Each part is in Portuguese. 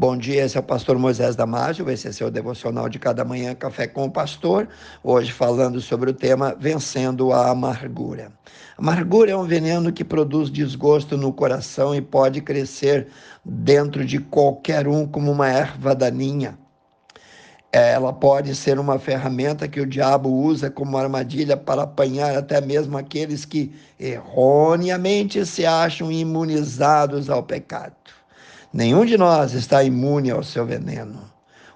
Bom dia, esse é o pastor Moisés Damásio, esse é seu devocional de cada manhã, Café com o Pastor. Hoje falando sobre o tema Vencendo a Amargura. Amargura é um veneno que produz desgosto no coração e pode crescer dentro de qualquer um como uma erva daninha. Ela pode ser uma ferramenta que o diabo usa como armadilha para apanhar até mesmo aqueles que erroneamente se acham imunizados ao pecado. Nenhum de nós está imune ao seu veneno.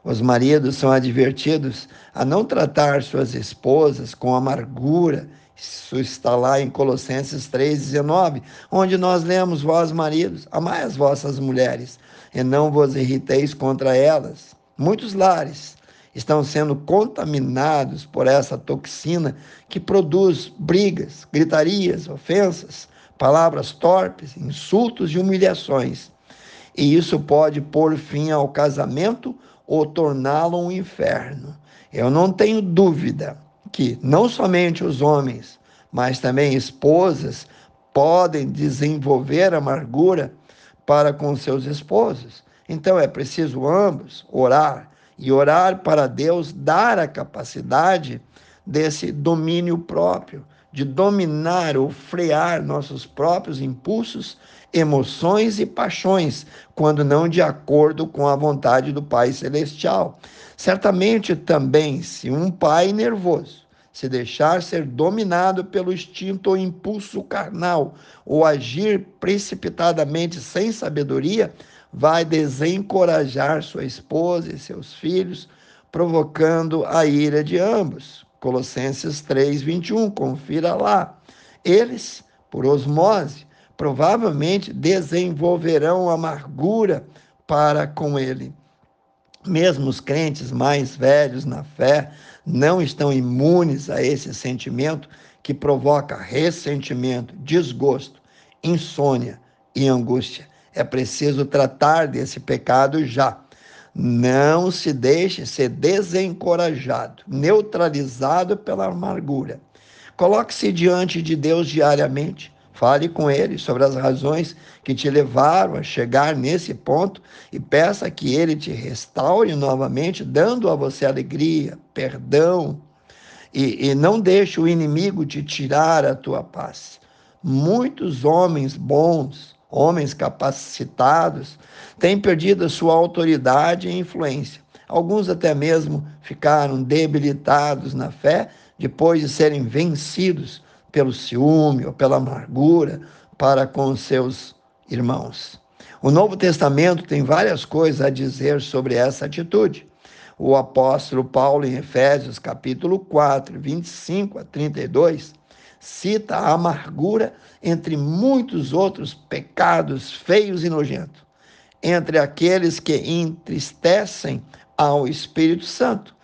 Os maridos são advertidos a não tratar suas esposas com amargura. Isso está lá em Colossenses 3,19, onde nós lemos: Vós, maridos, amai as vossas mulheres, e não vos irriteis contra elas. Muitos lares estão sendo contaminados por essa toxina que produz brigas, gritarias, ofensas, palavras torpes, insultos e humilhações e isso pode pôr fim ao casamento ou torná-lo um inferno. Eu não tenho dúvida que não somente os homens, mas também esposas podem desenvolver amargura para com seus esposos. Então é preciso ambos orar e orar para Deus dar a capacidade desse domínio próprio, de dominar ou frear nossos próprios impulsos, emoções e paixões, quando não de acordo com a vontade do Pai Celestial. Certamente também, se um pai nervoso se deixar ser dominado pelo instinto ou impulso carnal, ou agir precipitadamente sem sabedoria, vai desencorajar sua esposa e seus filhos, provocando a ira de ambos. Colossenses 3, 21, confira lá. Eles, por osmose, provavelmente desenvolverão amargura para com ele. Mesmo os crentes mais velhos na fé não estão imunes a esse sentimento que provoca ressentimento, desgosto, insônia e angústia. É preciso tratar desse pecado já. Não se deixe ser desencorajado, neutralizado pela amargura. Coloque-se diante de Deus diariamente. Fale com Ele sobre as razões que te levaram a chegar nesse ponto e peça que Ele te restaure novamente, dando a você alegria, perdão. E, e não deixe o inimigo te tirar a tua paz. Muitos homens bons, homens capacitados, têm perdido a sua autoridade e influência. Alguns até mesmo ficaram debilitados na fé depois de serem vencidos pelo ciúme ou pela amargura para com seus irmãos. O Novo Testamento tem várias coisas a dizer sobre essa atitude. O apóstolo Paulo, em Efésios, capítulo 4, 25 a 32, cita a amargura entre muitos outros pecados feios e nojentos, entre aqueles que entristecem ao Espírito Santo.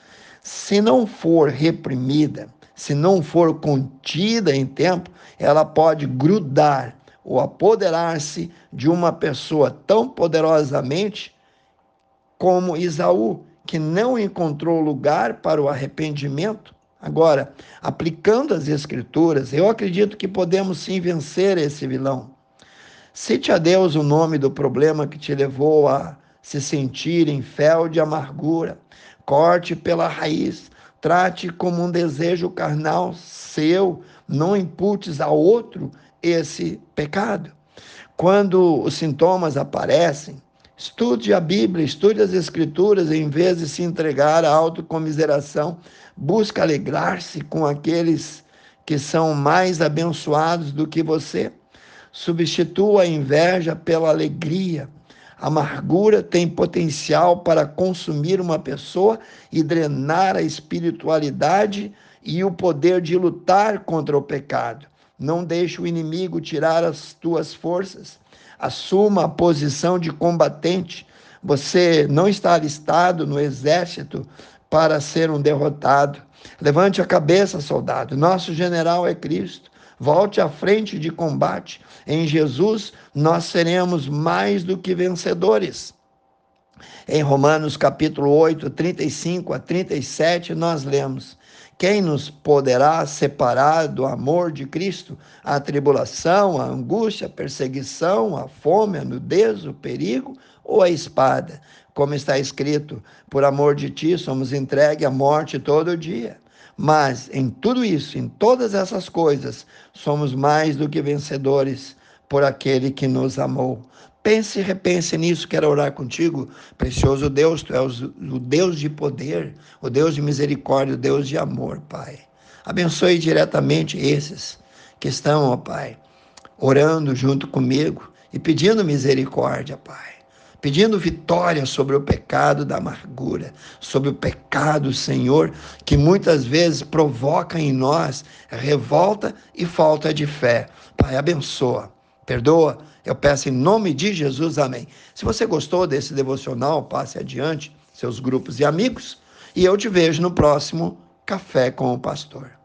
Se não for reprimida, se não for contida em tempo, ela pode grudar ou apoderar-se de uma pessoa tão poderosamente como Isaú, que não encontrou lugar para o arrependimento Agora, aplicando as Escrituras, eu acredito que podemos sim vencer esse vilão. Cite a Deus o nome do problema que te levou a se sentir em fel de amargura. Corte pela raiz. Trate como um desejo carnal seu. Não imputes a outro esse pecado. Quando os sintomas aparecem, Estude a Bíblia, estude as Escrituras, em vez de se entregar à autocomiseração. Busque alegrar-se com aqueles que são mais abençoados do que você. Substitua a inveja pela alegria. Amargura tem potencial para consumir uma pessoa e drenar a espiritualidade e o poder de lutar contra o pecado. Não deixe o inimigo tirar as tuas forças assuma a posição de combatente. Você não está alistado no exército para ser um derrotado. Levante a cabeça, soldado. Nosso general é Cristo. Volte à frente de combate. Em Jesus nós seremos mais do que vencedores. Em Romanos capítulo 8, 35 a 37, nós lemos: quem nos poderá separar do amor de Cristo? A tribulação, a angústia, a perseguição, a fome, a nudez, o perigo ou a espada? como está escrito, por amor de ti somos entregue à morte todo dia. Mas em tudo isso, em todas essas coisas, somos mais do que vencedores por aquele que nos amou. Pense e repense nisso, quero orar contigo. Precioso Deus, tu és o Deus de poder, o Deus de misericórdia, o Deus de amor, Pai. Abençoe diretamente esses que estão, ó Pai, orando junto comigo e pedindo misericórdia, Pai pedindo vitória sobre o pecado da amargura, sobre o pecado, Senhor, que muitas vezes provoca em nós revolta e falta de fé. Pai, abençoa, perdoa. Eu peço em nome de Jesus, amém. Se você gostou desse devocional, passe adiante, seus grupos e amigos, e eu te vejo no próximo Café com o Pastor.